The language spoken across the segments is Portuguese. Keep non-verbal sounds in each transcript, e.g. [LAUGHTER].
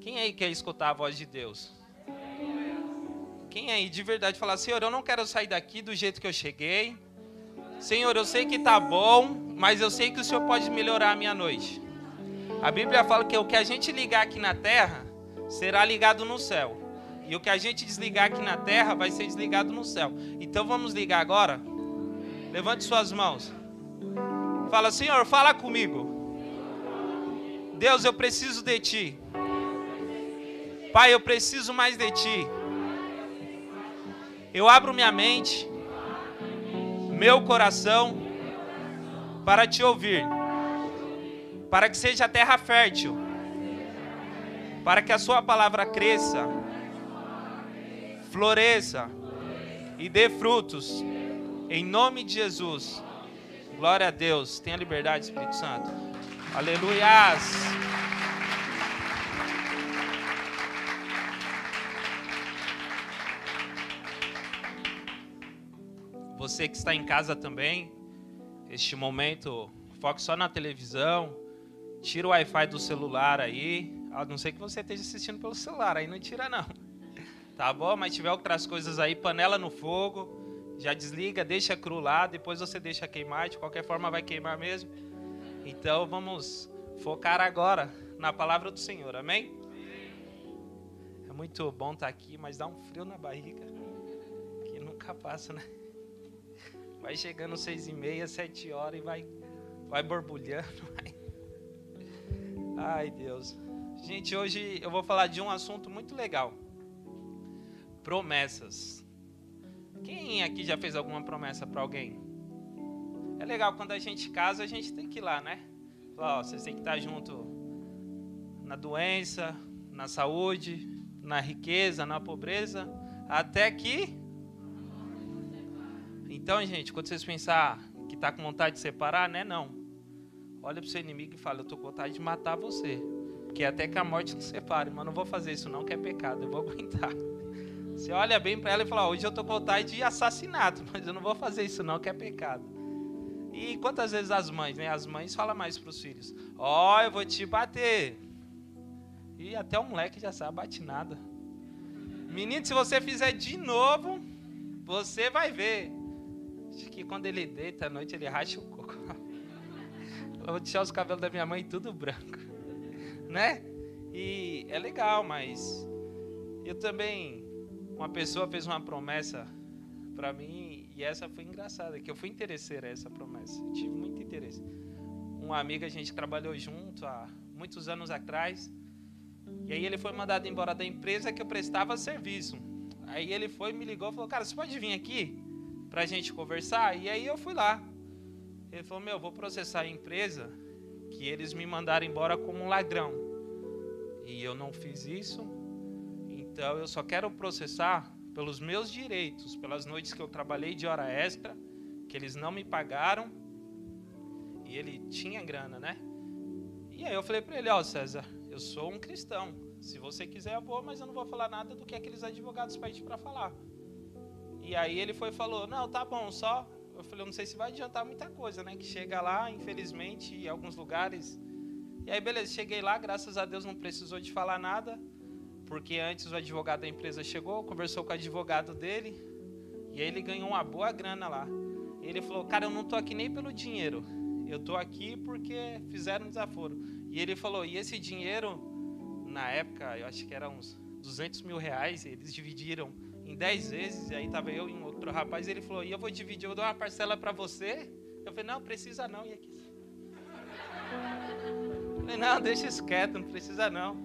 Quem aí quer escutar a voz de Deus? Quem aí de verdade falar, Senhor, eu não quero sair daqui do jeito que eu cheguei. Senhor, eu sei que está bom, mas eu sei que o Senhor pode melhorar a minha noite. A Bíblia fala que o que a gente ligar aqui na terra será ligado no céu. E o que a gente desligar aqui na terra vai ser desligado no céu. Então vamos ligar agora? Levante suas mãos. Fala, Senhor, fala comigo. Deus, eu preciso de ti. Pai, eu preciso mais de ti. Eu abro minha mente, meu coração, para te ouvir, para que seja terra fértil, para que a Sua palavra cresça, floresça e dê frutos, em nome de Jesus. Glória a Deus. Tenha liberdade, Espírito Santo. Aleluias. Você que está em casa também, este momento, foque só na televisão, tira o Wi-Fi do celular aí, a não ser que você esteja assistindo pelo celular, aí não tira não. [LAUGHS] Tá bom? Mas tiver outras coisas aí, panela no fogo, já desliga, deixa cru lá, depois você deixa queimar, de qualquer forma vai queimar mesmo. Então vamos focar agora na palavra do Senhor, amém? É muito bom estar aqui, mas dá um frio na barriga, que nunca passa, né? Vai chegando seis e meia, sete horas e vai, vai borbulhando. [LAUGHS] Vai. Ai, Deus. Gente, hoje eu vou falar de um assunto muito legal. Promessas. Quem aqui já fez alguma promessa para alguém? É legal quando a gente casa, a gente tem que ir lá, né? Falar, ó, vocês têm que estar junto na doença, na saúde, na riqueza, na pobreza, até que então, gente, quando vocês pensar que está com vontade de separar, né? Não. Olha para o seu inimigo e fala: Eu estou com vontade de matar você. Que até que a morte nos separe. Mas não vou fazer isso, não, que é pecado. Eu vou [LAUGHS] aguentar. Você olha bem para ela e fala: Hoje eu estou com vontade de assassinato. [LAUGHS] Mas eu não vou fazer isso, não, que é pecado. E quantas vezes as mães, né? As mães falam mais para os filhos: Ó, oh, eu vou te bater. E até o moleque já sabe, bate nada. Menino, se você fizer de novo, você vai ver. Acho que quando ele deita à noite, ele racha o coco. [LAUGHS] Eu vou deixar os cabelos da minha mãe tudo branco. [LAUGHS] Né? E é legal, mas eu também. Uma pessoa fez uma promessa para mim e essa foi engraçada, que eu fui interesseira essa promessa. Eu tive muito interesse. Um amigo a gente trabalhou junto há muitos anos atrás. E aí ele foi mandado embora da empresa que eu prestava serviço. Aí ele foi me ligou e falou: "Cara, você pode vir aqui?" Pra gente conversar. E aí eu fui lá. Ele falou: Meu, vou processar a empresa que eles me mandaram embora como um ladrão. E eu não fiz isso. Então eu só quero processar pelos meus direitos, pelas noites que eu trabalhei de hora extra, que eles não me pagaram. E ele tinha grana, né? E aí eu falei para ele: Ó, oh, César, eu sou um cristão. Se você quiser, eu vou, mas eu não vou falar nada do que aqueles advogados pedem para falar. E aí ele foi falou: Não, tá bom, só. Eu falei: Eu não sei se vai adiantar muita coisa, né? Que chega lá, infelizmente, em alguns lugares. E aí, beleza, cheguei lá, graças a Deus não precisou de falar nada, porque antes o advogado da empresa chegou, conversou com o advogado dele, e aí ele ganhou uma boa grana lá. Ele falou: Cara, eu não tô aqui nem pelo dinheiro, eu tô aqui porque fizeram um desaforo. E ele falou: E esse dinheiro, na época, eu acho que era uns 200 mil reais, eles dividiram em 10 vezes, e aí tava eu e um outro rapaz, ele falou, e eu vou dividir, eu dou uma parcela para você? Eu falei, não, precisa não, e aqui? Falei, não, deixa isso quieto, não precisa não.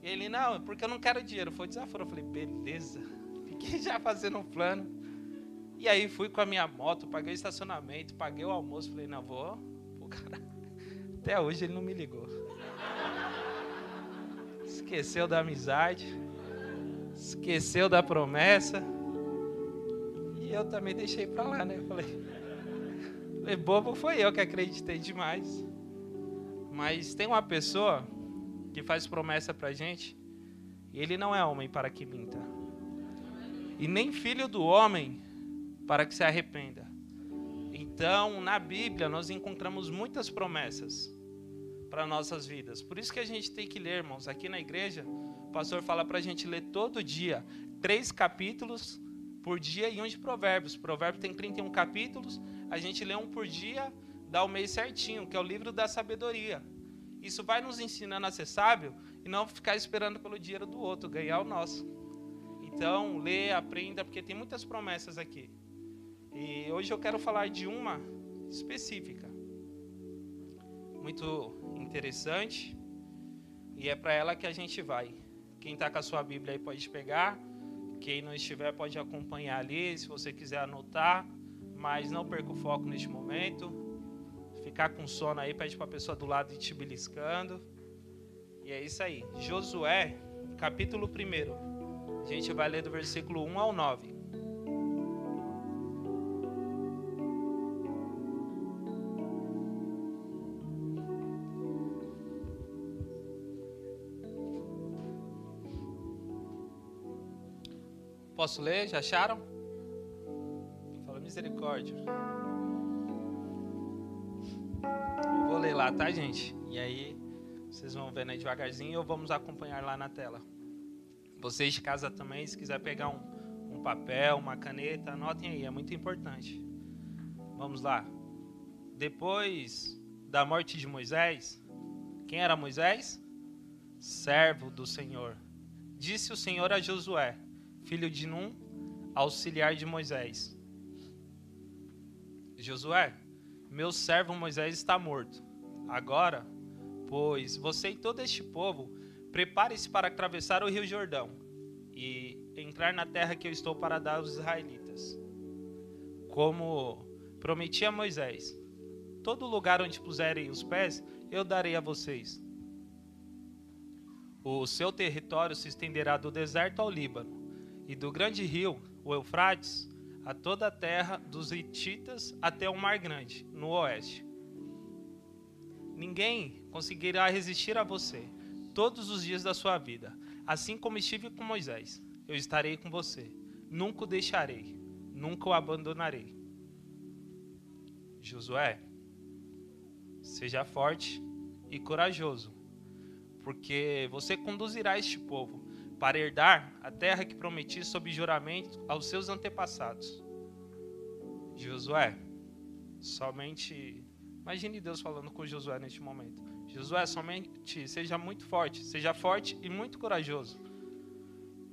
E ele, não, porque eu não quero dinheiro, foi desaforo. Eu falei, beleza, [LAUGHS] fiquei já fazendo um plano. E aí fui com a minha moto, paguei o estacionamento, paguei o almoço, falei, não, vou, pô, cara, [LAUGHS] até hoje ele não me ligou. Esqueceu da amizade esqueceu da promessa. E eu também deixei para lá, né? Falei, falei, bobo foi eu que acreditei demais. Mas tem uma pessoa que faz promessa pra gente, e ele não é homem para que minta. E nem filho do homem para que se arrependa. Então, na Bíblia, nós encontramos muitas promessas. para nossas vidas. Por isso que a gente tem que ler, irmãos. Aqui na igreja, o pastor fala para a gente ler todo dia três capítulos por dia e um de Provérbios. Provérbio tem 31 capítulos, a gente lê um por dia, dá o mês certinho, que é o livro da sabedoria. Isso vai nos ensinando a ser sábio e não ficar esperando pelo dinheiro do outro, ganhar o nosso. Então, lê, aprenda, porque tem muitas promessas aqui. E hoje eu quero falar de uma específica, muito interessante, e é para ela que a gente vai. Quem está com a sua Bíblia aí pode pegar, quem não estiver pode acompanhar ali, se você quiser anotar, mas não perca o foco neste momento. Ficar com sono aí, pede para a pessoa do lado ir te beliscando. E é isso aí. Josué, capítulo 1. A gente vai ler do versículo 1 ao 9. Posso ler? Já acharam? Fala misericórdia. Vou ler lá, tá, gente? E aí vocês vão vendo aí devagarzinho ou vamos acompanhar lá na tela. Vocês de casa também, se quiser pegar um, um papel, uma caneta, anotem aí, é muito importante. Vamos lá. Depois da morte de Moisés, quem era Moisés? Servo do Senhor. Disse o Senhor a Josué, filho de Num, auxiliar de Moisés: Josué, meu servo Moisés está morto. Agora Pois você e todo este povo, prepare-se para atravessar o rio Jordão e entrar na terra que eu estou para dar aos israelitas. Como prometi a Moisés, todo lugar onde puserem os pés, eu darei a vocês. O seu território se estenderá do deserto ao Líbano, e do grande rio, o Eufrates, a toda a terra dos Hititas até o Mar Grande, no oeste. Ninguém conseguirá resistir a você todos os dias da sua vida. Assim como estive com Moisés, eu estarei com você. Nunca o deixarei, nunca o abandonarei. Josué, seja forte e corajoso, porque você conduzirá este povo para herdar a terra que prometi sob juramento aos seus antepassados. Josué, somente imagine Deus falando com Josué neste momento. Josué, somente seja muito forte, seja forte e muito corajoso.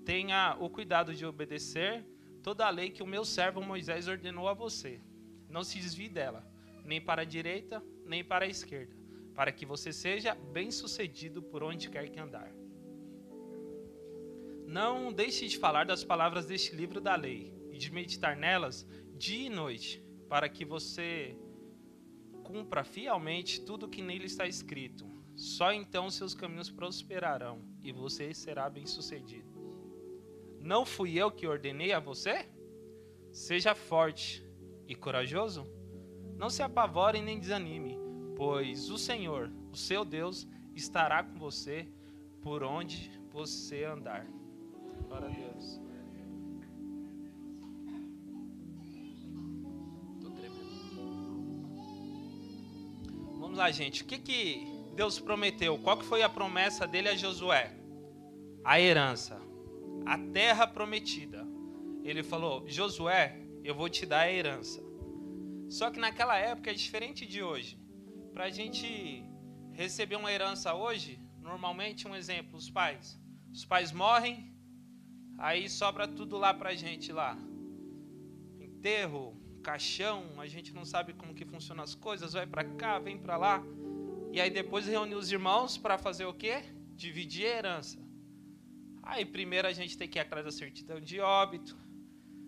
Tenha o cuidado de obedecer toda a lei que o meu servo Moisés ordenou a você. Não se desvie dela, nem para a direita, nem para a esquerda, para que você seja bem-sucedido por onde quer que andar. Não deixe de falar das palavras deste livro da lei e de meditar nelas dia e noite, para que você cumpra fielmente tudo o que nele está escrito. Só então seus caminhos prosperarão e você será bem-sucedido. Não fui eu que ordenei a você? Seja forte e corajoso. Não se apavore nem desanime, pois o Senhor, o seu Deus, estará com você por onde você andar. Glória a Deus. lá, gente. O que, que Deus prometeu? Qual que foi a promessa dele a Josué? A herança. A terra prometida. Ele falou: Josué, eu vou te dar a herança. Só que naquela época é diferente de hoje. Para a gente receber uma herança hoje, normalmente, um exemplo, os pais. Os pais morrem, aí sobra tudo lá para a gente lá. Enterro, caixão, a gente não sabe como que funcionam as coisas, vai para cá, vem para lá. E aí depois reunir os irmãos para fazer o quê? Dividir a herança. Aí primeiro a gente tem que ir atrás da certidão de óbito,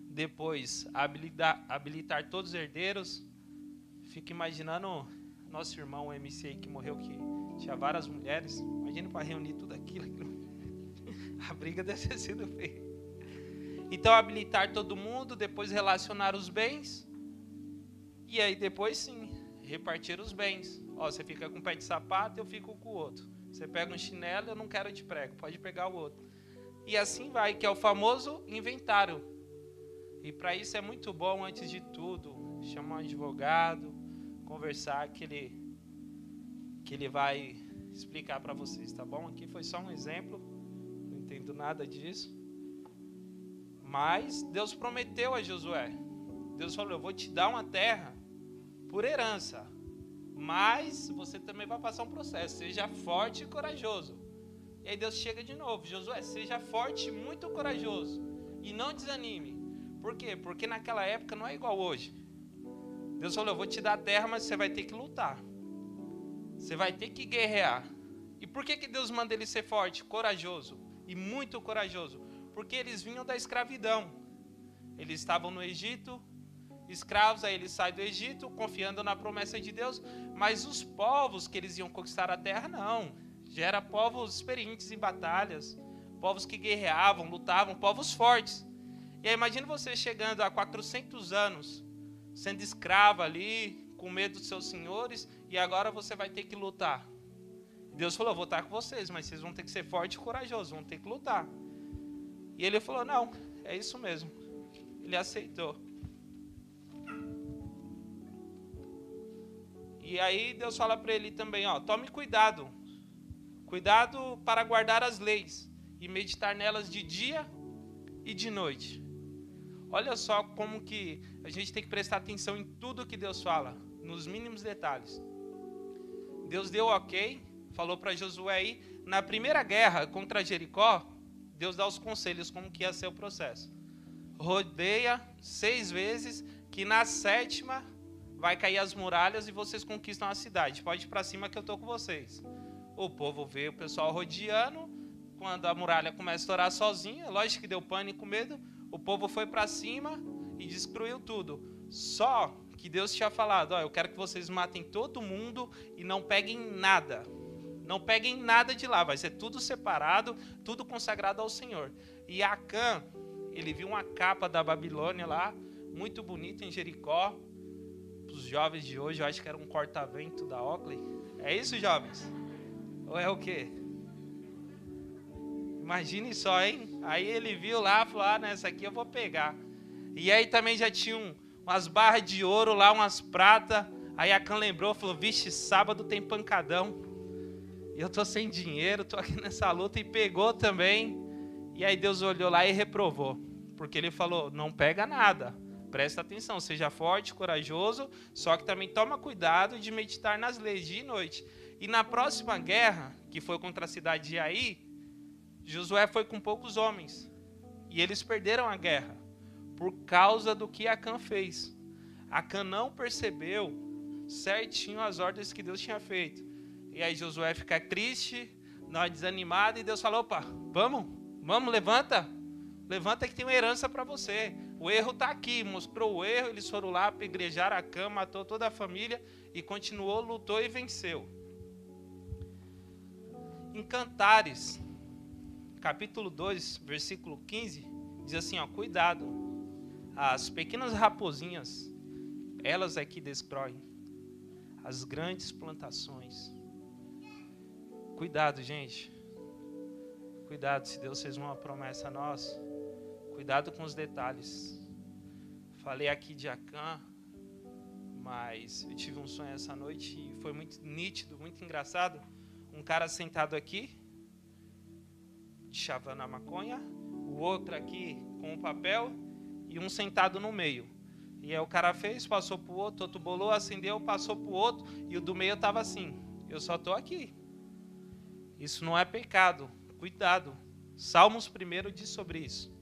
depois habilitar, habilitar todos os herdeiros. Fico imaginando nosso irmão MC aí que morreu que tinha várias mulheres. Imagina para reunir tudo aquilo. A briga [LAUGHS] deve ter sido feia. Então, habilitar todo mundo, depois relacionar os bens. E aí, depois sim, repartir os bens. Ó, você fica com um pé de sapato, eu fico com o outro. Você pega um chinelo, eu não quero de prego, pode pegar o outro. E assim vai, que é o famoso inventário. E para isso é muito bom, antes de tudo, chamar um advogado, conversar que ele, que ele vai explicar para vocês, tá bom? Aqui foi só um exemplo, entendo nada disso. Mas Deus prometeu a Josué. Deus falou: Eu vou te dar uma terra por herança. Mas você também vai passar um processo. Seja forte e corajoso. E aí Deus chega de novo: Josué, seja forte e muito corajoso. E não desanime. Por quê? Porque naquela época não é igual hoje. Deus falou: Eu vou te dar a terra, mas você vai ter que lutar. Você vai ter que guerrear. E por que, que Deus manda ele ser forte, corajoso e muito corajoso? Porque eles vinham da escravidão. Eles estavam no Egito, escravos, aí eles saem do Egito, confiando na promessa de Deus, mas os povos que eles iam conquistar a terra, não. Já eram povos experientes em batalhas, povos que guerreavam, lutavam, povos fortes. E aí, imagina você chegando a 400 anos, sendo escravo ali, com medo dos seus senhores, e agora você vai ter que lutar. Deus falou: vou estar com vocês, mas vocês vão ter que ser fortes e corajosos, vão ter que lutar. E ele falou: não, é isso mesmo. Ele aceitou. E aí Deus fala para ele também, ó, tome cuidado. Cuidado para guardar as leis e meditar nelas de dia e de noite. Olha só como que a gente tem que prestar atenção em tudo que Deus fala, nos mínimos detalhes. Deus deu ok, falou para Josué aí, na primeira guerra contra Jericó, Deus dá os conselhos como que ia ser o processo. Rodeia seis vezes, que na sétima vai cair as muralhas e vocês conquistam a cidade. Pode ir para cima que eu estou com vocês. O povo vê o pessoal rodeando. Quando a muralha começa a estourar sozinha, lógico que deu pânico, medo. O povo foi para cima e destruiu tudo. Só que Deus tinha falado: ó, eu quero que vocês matem todo mundo e não peguem nada. Não peguem nada de lá, vai ser tudo separado, tudo consagrado ao Senhor. E Acã, ele viu uma capa da Babilônia lá, muito bonita em Jericó, os jovens de hoje, eu acho que era um corta-vento da Oakley. É isso, jovens? Ou é o quê? Imagine só, hein? Aí ele viu lá, falou: ah, nessa aqui eu vou pegar. E aí também já tinha um, umas barras de ouro lá, umas prata. Aí a Can lembrou, falou: vixe, sábado tem pancadão. E eu tô sem dinheiro, tô aqui [LAUGHS] nessa luta e pegou também. E aí Deus olhou lá e reprovou, porque ele falou: não pega nada. Presta atenção, seja forte, corajoso, só que também toma cuidado de meditar nas leis dia e noite. E na próxima guerra, que foi contra a cidade de Ai, Josué foi com poucos homens. E eles perderam a guerra por causa do que Acã fez. Acã não percebeu certinho as ordens que Deus tinha feito. E aí Josué fica triste, nós desanimado, e Deus falou: opa, vamos, vamos, levanta, levanta que tem uma herança para você. O erro está aqui, mostrou o erro, eles foram lá, apedrejaram a cama, matou toda a família e continuou, lutou e venceu. Em Cantares, capítulo 2, versículo 15, diz assim, ó, cuidado, as pequenas raposinhas, elas é que destroem as grandes plantações. Cuidado, gente. Cuidado, se Deus fez uma promessa a nós, Cuidado com os detalhes. Falei aqui de Acã, mas eu tive um sonho essa noite e foi muito nítido, muito engraçado. Um cara sentado aqui, chavando a maconha, o outro aqui com o papel e um sentado no meio. E aí o cara fez, passou pro outro, outro bolou, acendeu, passou pro outro e o do meio estava assim: Eu só estou aqui. Isso não é pecado. Cuidado. Salmos primeiro diz sobre isso.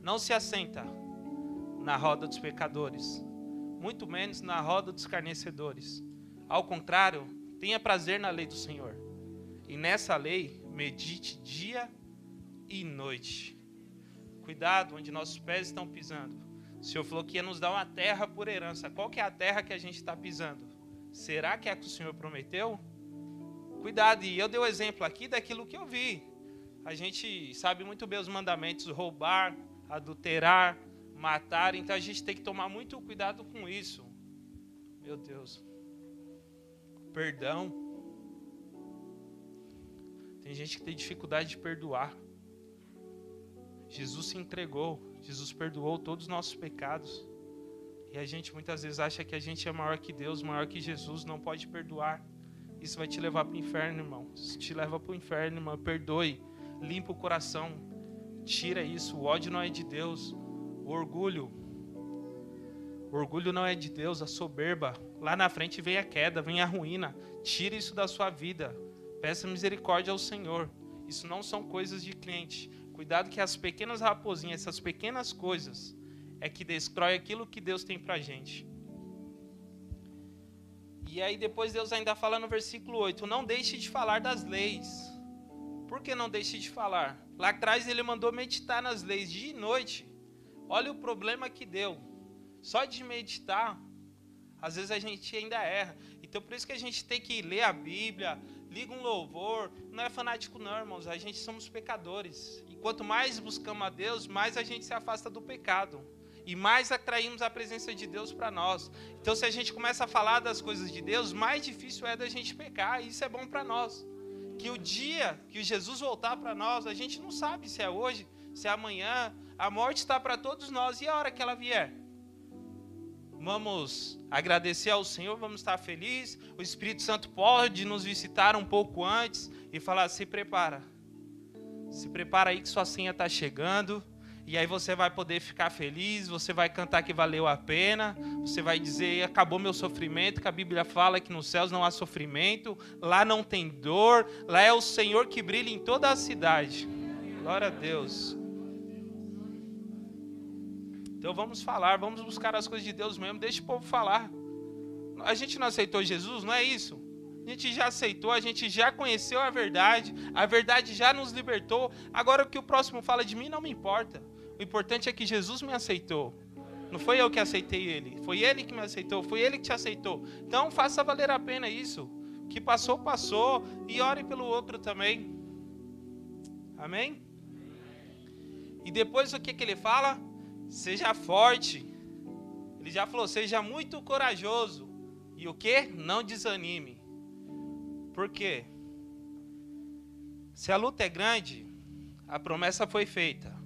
Não se assenta na roda dos pecadores, muito menos na roda dos escarnecedores. Ao contrário, tenha prazer na lei do Senhor. E nessa lei, medite dia e noite. Cuidado onde nossos pés estão pisando. O Senhor falou que ia nos dar uma terra por herança. Qual que é a terra que a gente está pisando? Será que é a que o Senhor prometeu? Cuidado, e eu dei o exemplo aqui daquilo que eu vi. A gente sabe muito bem os mandamentos: roubar, adulterar, matar. Então a gente tem que tomar muito cuidado com isso. Meu Deus. Perdão. Tem gente que tem dificuldade de perdoar. Jesus se entregou, Jesus perdoou todos os nossos pecados. E a gente muitas vezes acha que a gente é maior que Deus, maior que Jesus, não pode perdoar. Isso vai te levar para o inferno, irmão. Isso te leva para o inferno, irmão. Perdoe, limpa o coração, tira isso. O ódio não é de Deus, o orgulho. O orgulho não é de Deus, a soberba. Lá na frente vem a queda, vem a ruína. Tira isso da sua vida. Peça misericórdia ao Senhor. Isso não são coisas de crente. Cuidado que as pequenas raposinhas, essas pequenas coisas, é que destrói aquilo que Deus tem pra gente. E aí depois Deus ainda fala no versículo 8: Não deixe de falar das leis. Por que não deixe de falar? Lá atrás ele mandou meditar nas leis dia e noite. Olha o problema que deu. Só de meditar, às vezes a gente ainda erra. Então por isso que a gente tem que ler a Bíblia, liga um louvor. Não é fanático, não, irmãos. A gente somos pecadores. E quanto mais buscamos a Deus, mais a gente se afasta do pecado e mais atraímos a presença de Deus para nós. Então, se a gente começa a falar das coisas de Deus, mais difícil é da gente pecar, e isso é bom para nós. Que o dia que Jesus voltar para nós, a gente não sabe se é hoje, se é amanhã, a morte está para todos nós, e a hora que ela vier? Vamos agradecer ao Senhor, vamos estar felizes. O Espírito Santo pode nos visitar um pouco antes e falar: se prepara, se prepara aí que sua senha está chegando. E aí você vai poder ficar feliz, você vai cantar que valeu a pena, você vai dizer acabou meu sofrimento, que a Bíblia fala que nos céus não há sofrimento, lá não tem dor, lá é o Senhor que brilha em toda a cidade. Glória a Deus. Então vamos falar, vamos buscar as coisas de Deus mesmo, deixa o povo falar. A gente não aceitou Jesus, não é isso? A gente já aceitou, a gente já conheceu a verdade, a verdade já nos libertou. Agora o que o próximo fala de mim não me importa. O importante é que Jesus me aceitou. Não foi eu que aceitei ele, foi ele que me aceitou, foi ele que te aceitou. Então faça valer a pena isso. Que passou, passou. E ore pelo outro também. Amém? E depois o que, que ele fala? Seja forte. Ele já falou, seja muito corajoso. E o que? Não desanime. Por quê? Se a luta é grande, a promessa foi feita.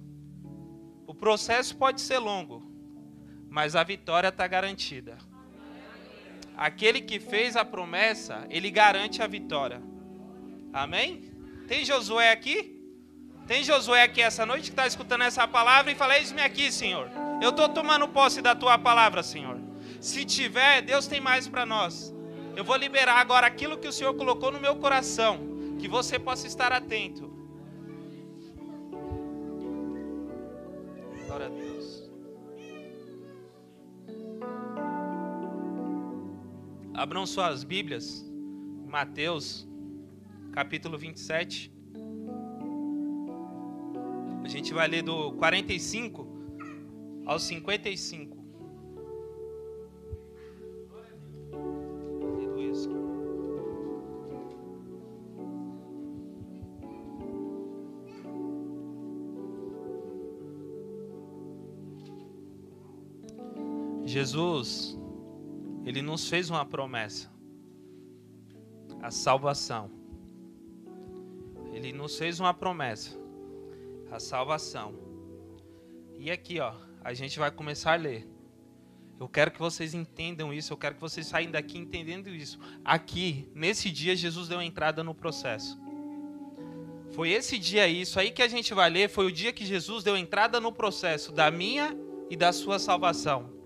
O processo pode ser longo, mas a vitória está garantida. Aquele que fez a promessa, ele garante a vitória. Amém? Tem Josué aqui? Tem Josué aqui essa noite que está escutando essa palavra e fala: Eis-me aqui, Senhor. Eu estou tomando posse da tua palavra, Senhor. Se tiver, Deus tem mais para nós. Eu vou liberar agora aquilo que o Senhor colocou no meu coração. Que você possa estar atento. Glória a Deus. Abram suas Bíblias, Mateus, capítulo 27. A gente vai ler do 45 ao 55. Jesus, ele nos fez uma promessa. A salvação. Ele nos fez uma promessa. A salvação. E aqui, ó, a gente vai começar a ler. Eu quero que vocês entendam isso, eu quero que vocês saiam daqui entendendo isso. Aqui, nesse dia, Jesus deu entrada no processo. Foi esse dia, isso aí que a gente vai ler, foi o dia que Jesus deu entrada no processo da minha e da sua salvação.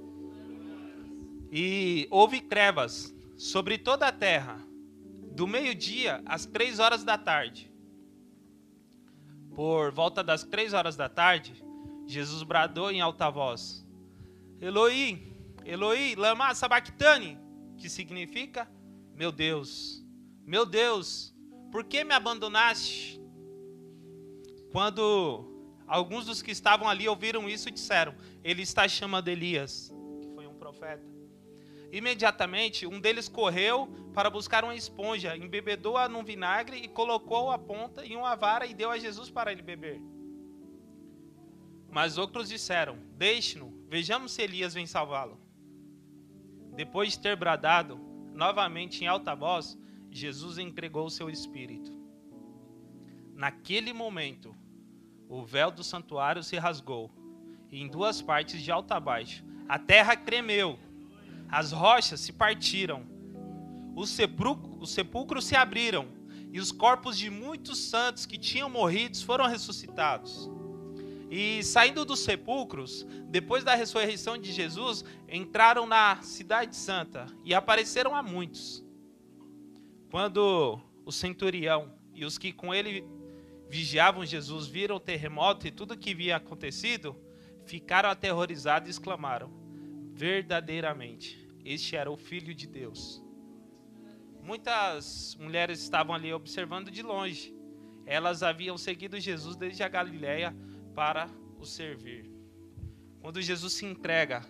E houve trevas sobre toda a terra, do meio-dia às três horas da tarde. Por volta das três horas da tarde, Jesus bradou em alta voz: Eloi, Eloi, lama sabachthani, que significa: Meu Deus, meu Deus, por que me abandonaste? Quando alguns dos que estavam ali ouviram isso, disseram: Ele está chamando Elias, que foi um profeta. Imediatamente, um deles correu para buscar uma esponja, embebedou-a num vinagre e colocou a ponta em uma vara e deu a Jesus para ele beber. Mas outros disseram: Deixe-no, vejamos se Elias vem salvá-lo. Depois de ter bradado novamente em alta voz, Jesus entregou seu espírito. Naquele momento, o véu do santuário se rasgou, e em duas partes de alta a baixo, a terra tremeu as rochas se partiram. os sepulcros se abriram e os corpos de muitos santos que tinham morrido foram ressuscitados. E saindo dos sepulcros, depois da ressurreição de Jesus, entraram na Cidade Santa e apareceram a muitos. Quando o centurião e os que com ele vigiavam Jesus viram o terremoto e tudo o que havia acontecido, ficaram aterrorizados e exclamaram: Verdadeiramente, este era o Filho de Deus. Muitas mulheres estavam ali observando de longe. Elas haviam seguido Jesus desde a Galiléia para o servir. Quando Jesus se entrega,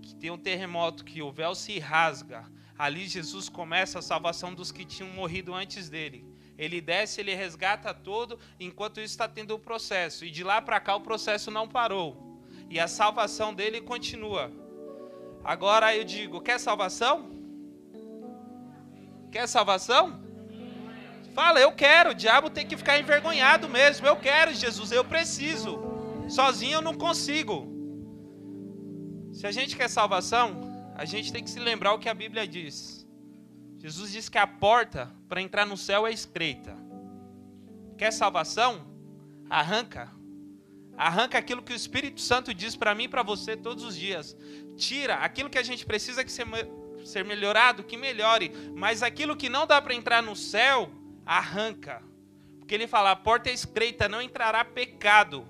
que tem um terremoto, que o véu se rasga, ali Jesus começa a salvação dos que tinham morrido antes dele. Ele desce, ele resgata todo, enquanto isso está tendo o processo. E de lá para cá o processo não parou. E a salvação dele continua. Agora eu digo: quer salvação? Quer salvação? Fala, eu quero. O diabo tem que ficar envergonhado mesmo. Eu quero, Jesus, eu preciso. Sozinho eu não consigo. Se a gente quer salvação, a gente tem que se lembrar o que a Bíblia diz. Jesus diz que a porta para entrar no céu é estreita. Quer salvação? Arranca. Arranca aquilo que o Espírito Santo diz para mim e para você todos os dias. Tira aquilo que a gente precisa que ser, ser melhorado, que melhore. Mas aquilo que não dá para entrar no céu, arranca. Porque ele fala: a porta é estreita, não entrará pecado.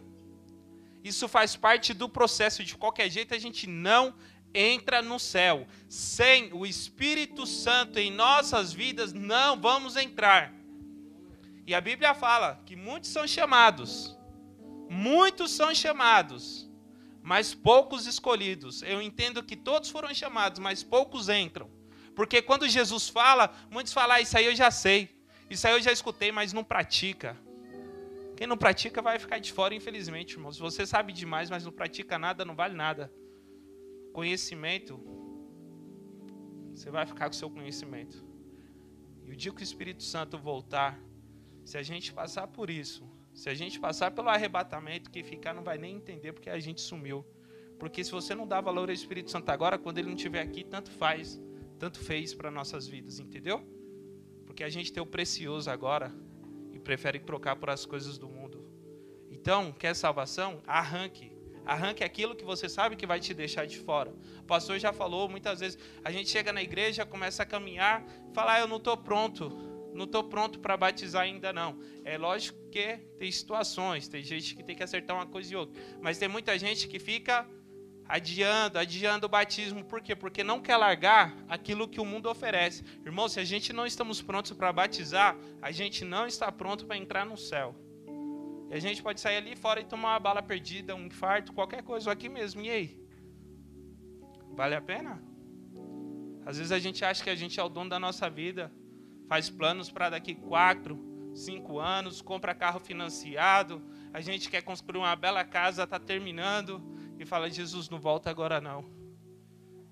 Isso faz parte do processo. De qualquer jeito, a gente não entra no céu. Sem o Espírito Santo em nossas vidas, não vamos entrar. E a Bíblia fala que muitos são chamados. Muitos são chamados, mas poucos escolhidos. Eu entendo que todos foram chamados, mas poucos entram. Porque quando Jesus fala, muitos falam: ah, Isso aí eu já sei. Isso aí eu já escutei, mas não pratica. Quem não pratica vai ficar de fora, infelizmente, irmãos. Você sabe demais, mas não pratica nada, não vale nada. Conhecimento, você vai ficar com o seu conhecimento. E o dia que o Espírito Santo voltar, se a gente passar por isso, se a gente passar pelo arrebatamento, que ficar não vai nem entender porque a gente sumiu. Porque se você não dá valor ao Espírito Santo agora, quando ele não estiver aqui, tanto faz, tanto fez para nossas vidas, entendeu? Porque a gente tem o precioso agora e prefere trocar por as coisas do mundo. Então, quer salvação? Arranque. Arranque aquilo que você sabe que vai te deixar de fora. O pastor já falou muitas vezes. A gente chega na igreja, começa a caminhar, fala: ah, Eu não estou pronto. Não estou pronto para batizar ainda não. É lógico que tem situações, tem gente que tem que acertar uma coisa e outra. Mas tem muita gente que fica adiando, adiando o batismo. Por quê? Porque não quer largar aquilo que o mundo oferece. Irmão, se a gente não estamos prontos para batizar, a gente não está pronto para entrar no céu. E a gente pode sair ali fora e tomar uma bala perdida, um infarto, qualquer coisa, aqui mesmo. E aí? Vale a pena? Às vezes a gente acha que a gente é o dono da nossa vida, faz planos para daqui quatro, cinco anos, compra carro financiado, a gente quer construir uma bela casa, está terminando, e fala: Jesus, não volta agora não.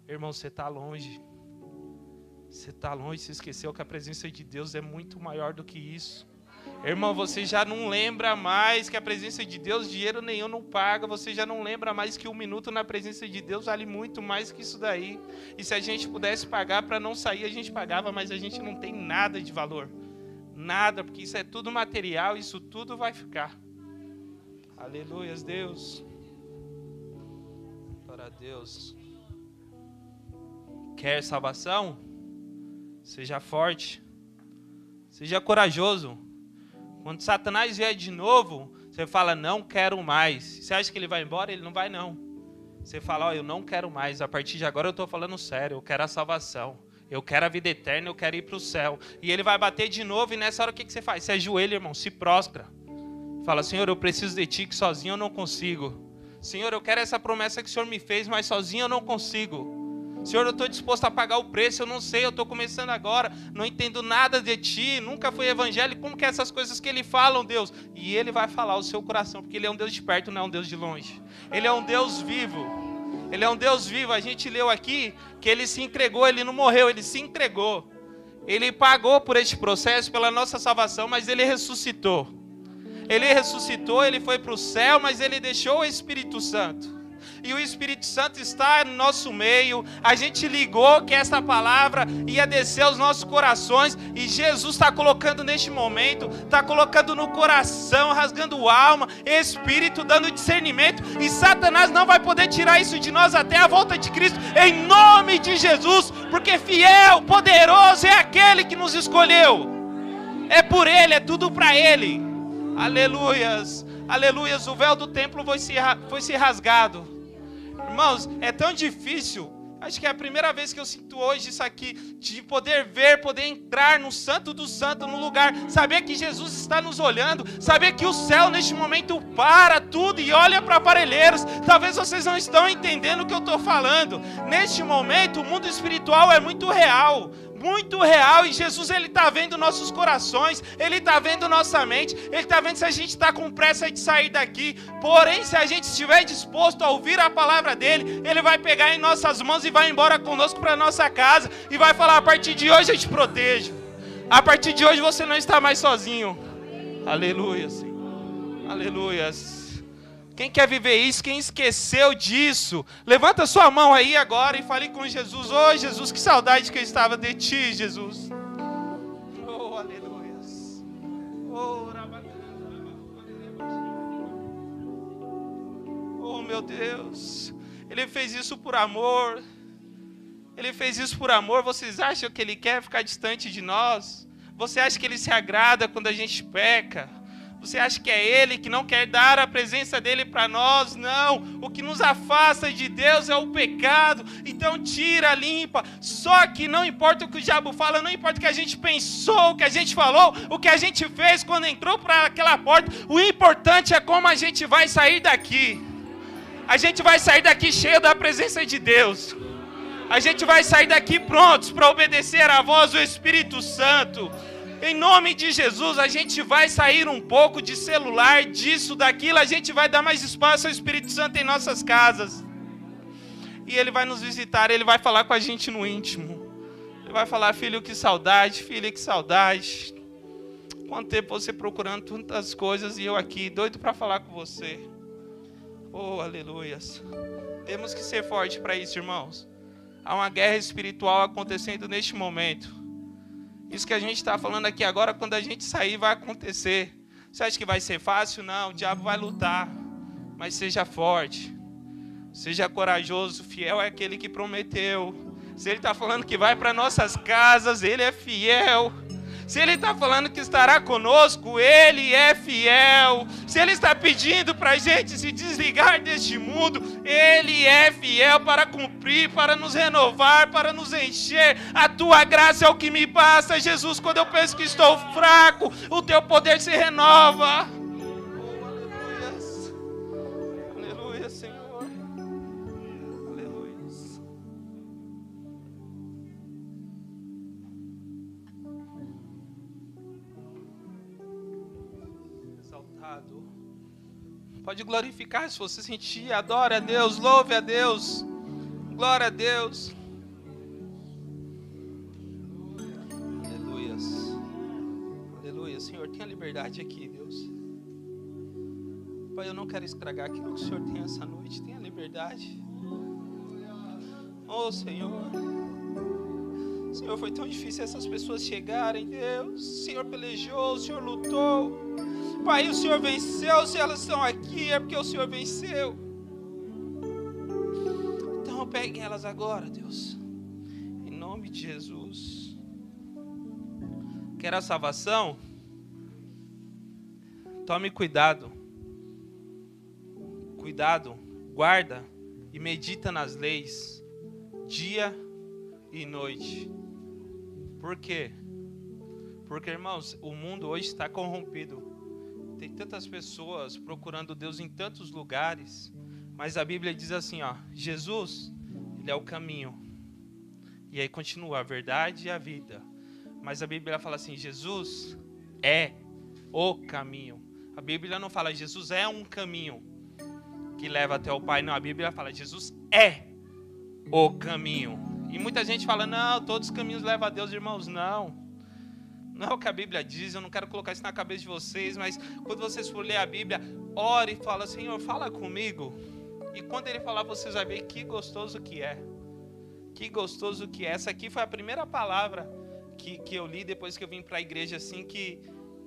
Irmão, você está longe. Você está longe, você esqueceu que a presença de Deus é muito maior do que isso. Irmão, você já não lembra mais que a presença de Deus, dinheiro nenhum não paga. Você já não lembra mais que um minuto na presença de Deus vale muito mais que isso daí. E se a gente pudesse pagar para não sair, a gente pagava, mas a gente não tem nada de valor. Nada, porque isso é tudo material, isso tudo vai ficar. Aleluias, Deus a Deus. Quer salvação? Seja forte. Seja corajoso. Quando Satanás vier de novo, você fala, não quero mais. Você acha que ele vai embora? Ele não vai, não. Você fala, oh, eu não quero mais. A partir de agora eu estou falando sério. Eu quero a salvação. Eu quero a vida eterna. Eu quero ir para o céu. E ele vai bater de novo. E nessa hora o que, que você faz? Você ajoelha, irmão. Se prostra. Fala, Senhor, eu preciso de ti, que sozinho eu não consigo. Senhor, eu quero essa promessa que o Senhor me fez, mas sozinho eu não consigo. Senhor, eu estou disposto a pagar o preço, eu não sei, eu estou começando agora, não entendo nada de Ti, nunca fui evangélico, como que é essas coisas que Ele fala, Deus? E Ele vai falar o seu coração, porque Ele é um Deus de perto, não é um Deus de longe. Ele é um Deus vivo. Ele é um Deus vivo. A gente leu aqui que Ele se entregou, Ele não morreu, Ele se entregou. Ele pagou por este processo, pela nossa salvação, mas Ele ressuscitou. Ele ressuscitou, ele foi para o céu, mas ele deixou o Espírito Santo. E o Espírito Santo está no nosso meio. A gente ligou que essa palavra ia descer aos nossos corações e Jesus está colocando neste momento, está colocando no coração, rasgando alma, espírito, dando discernimento e Satanás não vai poder tirar isso de nós até a volta de Cristo, em nome de Jesus, porque fiel, poderoso é aquele que nos escolheu. É por Ele, é tudo para Ele. Aleluias, aleluias. O véu do templo foi se, foi se rasgado. Irmãos, é tão difícil. Acho que é a primeira vez que eu sinto hoje isso aqui, de poder ver, poder entrar no Santo do Santo, no lugar, saber que Jesus está nos olhando, saber que o céu neste momento para tudo e olha para aparelheiros. Talvez vocês não estão entendendo o que eu estou falando. Neste momento, o mundo espiritual é muito real muito real e Jesus ele está vendo nossos corações, ele está vendo nossa mente, ele está vendo se a gente está com pressa de sair daqui. Porém, se a gente estiver disposto a ouvir a palavra dele, ele vai pegar em nossas mãos e vai embora conosco para nossa casa e vai falar: a partir de hoje eu te protejo. A partir de hoje você não está mais sozinho. Aleluia, Senhor. Aleluias. Quem quer viver isso, quem esqueceu disso, levanta sua mão aí agora e fale com Jesus. Oh, Jesus, que saudade que eu estava de ti, Jesus. Oh, aleluia. Oh, oh, meu Deus. Ele fez isso por amor. Ele fez isso por amor. Vocês acham que ele quer ficar distante de nós? Você acha que ele se agrada quando a gente peca? Você acha que é Ele que não quer dar a presença dele para nós? Não. O que nos afasta de Deus é o pecado. Então tira, limpa. Só que não importa o que o diabo fala, não importa o que a gente pensou, o que a gente falou, o que a gente fez quando entrou para aquela porta. O importante é como a gente vai sair daqui. A gente vai sair daqui cheio da presença de Deus. A gente vai sair daqui prontos para obedecer a voz do Espírito Santo. Em nome de Jesus, a gente vai sair um pouco de celular, disso, daquilo, a gente vai dar mais espaço ao Espírito Santo em nossas casas. E ele vai nos visitar, ele vai falar com a gente no íntimo. Ele vai falar, filho, que saudade, filha, que saudade. Quanto tempo você procurando tantas coisas e eu aqui, doido para falar com você. Oh, aleluias. Temos que ser forte para isso, irmãos. Há uma guerra espiritual acontecendo neste momento. Isso que a gente está falando aqui agora, quando a gente sair, vai acontecer. Você acha que vai ser fácil? Não, o diabo vai lutar. Mas seja forte. Seja corajoso, fiel é aquele que prometeu. Se ele está falando que vai para nossas casas, ele é fiel. Se Ele está falando que estará conosco, Ele é fiel. Se Ele está pedindo para a gente se desligar deste mundo, Ele é fiel para cumprir, para nos renovar, para nos encher. A tua graça é o que me basta, Jesus. Quando eu penso que estou fraco, o teu poder se renova. Pode glorificar se você sentir. Adore a Deus, louve a Deus. Glória a Deus. Aleluias. Aleluia. Senhor, tenha liberdade aqui, Deus. Pai, eu não quero estragar aquilo que o Senhor tem essa noite. Tenha liberdade. Oh, Senhor. Senhor, foi tão difícil essas pessoas chegarem, Deus. O Senhor pelejou, o Senhor lutou. Pai, o Senhor venceu. Se elas estão aqui, é porque o Senhor venceu. Então, pegue elas agora, Deus. Em nome de Jesus. Quer a salvação? Tome cuidado. Cuidado, guarda e medita nas leis, dia e noite. Por quê? Porque, irmãos, o mundo hoje está corrompido. Tem tantas pessoas procurando Deus em tantos lugares, mas a Bíblia diz assim, ó, Jesus, ele é o caminho. E aí continua a verdade e a vida. Mas a Bíblia fala assim, Jesus é o caminho. A Bíblia não fala Jesus é um caminho que leva até o Pai, não. A Bíblia fala Jesus é o caminho. E muita gente fala: "Não, todos os caminhos levam a Deus", irmãos, não. Não é o que a Bíblia diz, eu não quero colocar isso na cabeça de vocês, mas quando vocês for ler a Bíblia, ore e fala: Senhor, fala comigo. E quando ele falar, vocês vão ver que gostoso que é. Que gostoso que é. Essa aqui foi a primeira palavra que, que eu li depois que eu vim para a igreja, assim, que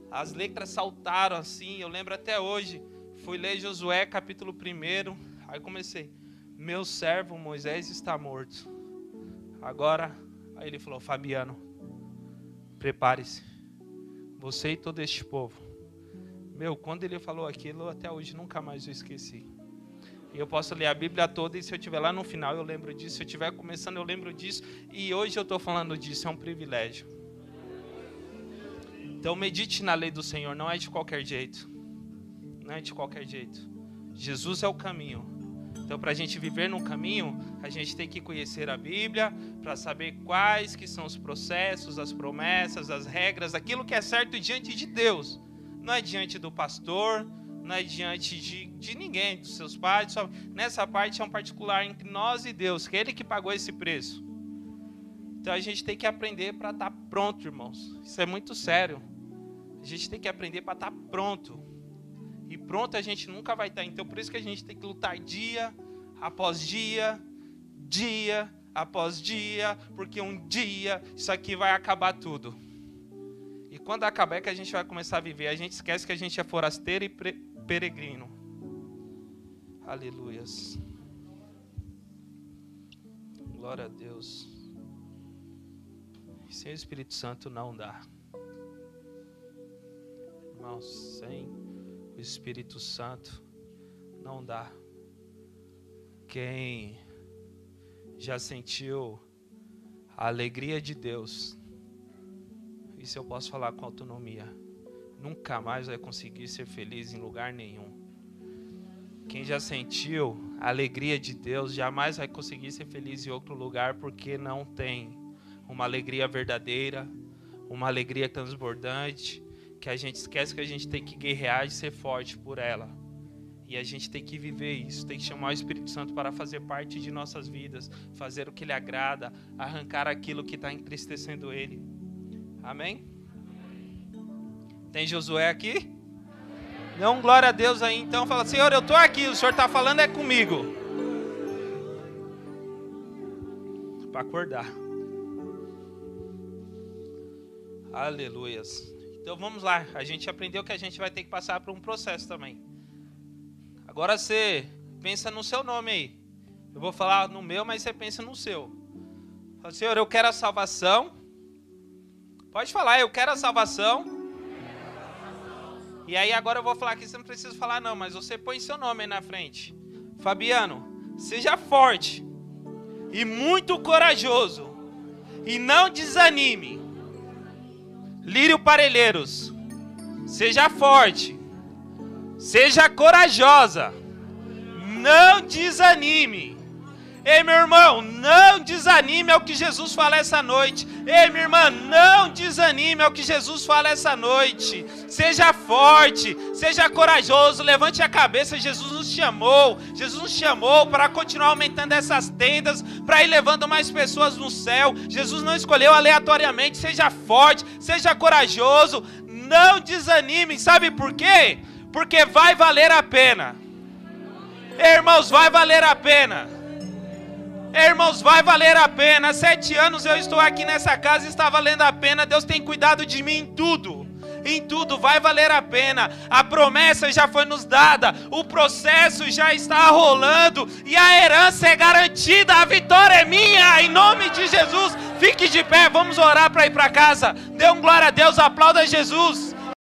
as letras saltaram assim. Eu lembro até hoje. Fui ler Josué capítulo 1. Aí comecei. Meu servo Moisés está morto. Agora, aí ele falou: Fabiano, prepare-se. Você e todo este povo. Meu, quando ele falou aquilo, até hoje nunca mais eu esqueci. E eu posso ler a Bíblia toda e se eu estiver lá no final eu lembro disso. Se eu estiver começando eu lembro disso. E hoje eu estou falando disso, é um privilégio. Então medite na lei do Senhor, não é de qualquer jeito. Não é de qualquer jeito. Jesus é o caminho. Então, para a gente viver no caminho, a gente tem que conhecer a Bíblia para saber quais que são os processos, as promessas, as regras, aquilo que é certo diante de Deus. Não é diante do pastor, não é diante de, de ninguém, dos seus pais. Só, nessa parte é um particular entre nós e Deus, que é Ele que pagou esse preço. Então a gente tem que aprender para estar tá pronto, irmãos. Isso é muito sério. A gente tem que aprender para estar tá pronto. E pronto a gente nunca vai estar. Então por isso que a gente tem que lutar dia após dia, dia após dia, porque um dia isso aqui vai acabar tudo. E quando acabar é que a gente vai começar a viver. A gente esquece que a gente é forasteiro e peregrino. Aleluias. Glória a Deus. Sem o Espírito Santo não dá. Irmãos, sem o Espírito Santo não dá. Quem já sentiu a alegria de Deus, isso eu posso falar com autonomia nunca mais vai conseguir ser feliz em lugar nenhum. Quem já sentiu a alegria de Deus jamais vai conseguir ser feliz em outro lugar porque não tem uma alegria verdadeira, uma alegria transbordante, que a gente esquece que a gente tem que guerrear e ser forte por ela. E a gente tem que viver isso, tem que chamar o Espírito Santo para fazer parte de nossas vidas, fazer o que lhe agrada, arrancar aquilo que está entristecendo ele. Amém? Tem Josué aqui? Um glória a Deus aí então. Fala, Senhor, eu estou aqui. O Senhor está falando é comigo. Para acordar. Aleluias. Então vamos lá. A gente aprendeu que a gente vai ter que passar por um processo também. Agora você pensa no seu nome aí. Eu vou falar no meu, mas você pensa no seu. Fala, Senhor, eu quero a salvação. Pode falar, eu quero a salvação. E aí agora eu vou falar aqui, você não precisa falar não, mas você põe seu nome aí na frente. Fabiano, seja forte e muito corajoso e não desanime. Lírio Parelheiros, seja forte, seja corajosa, não desanime. Ei, meu irmão, não desanime ao que Jesus fala essa noite. Ei, minha irmã, não desanime ao que Jesus fala essa noite. Seja forte, seja corajoso, levante a cabeça. Jesus nos chamou. Jesus nos chamou para continuar aumentando essas tendas, para ir levando mais pessoas no céu. Jesus não escolheu aleatoriamente. Seja forte, seja corajoso, não desanime. Sabe por quê? Porque vai valer a pena. Irmãos, vai valer a pena. Irmãos, vai valer a pena. Sete anos eu estou aqui nessa casa e está valendo a pena. Deus tem cuidado de mim em tudo. Em tudo vai valer a pena. A promessa já foi nos dada. O processo já está rolando. E a herança é garantida. A vitória é minha. Em nome de Jesus. Fique de pé. Vamos orar para ir para casa. Dê um glória a Deus. Aplauda Jesus.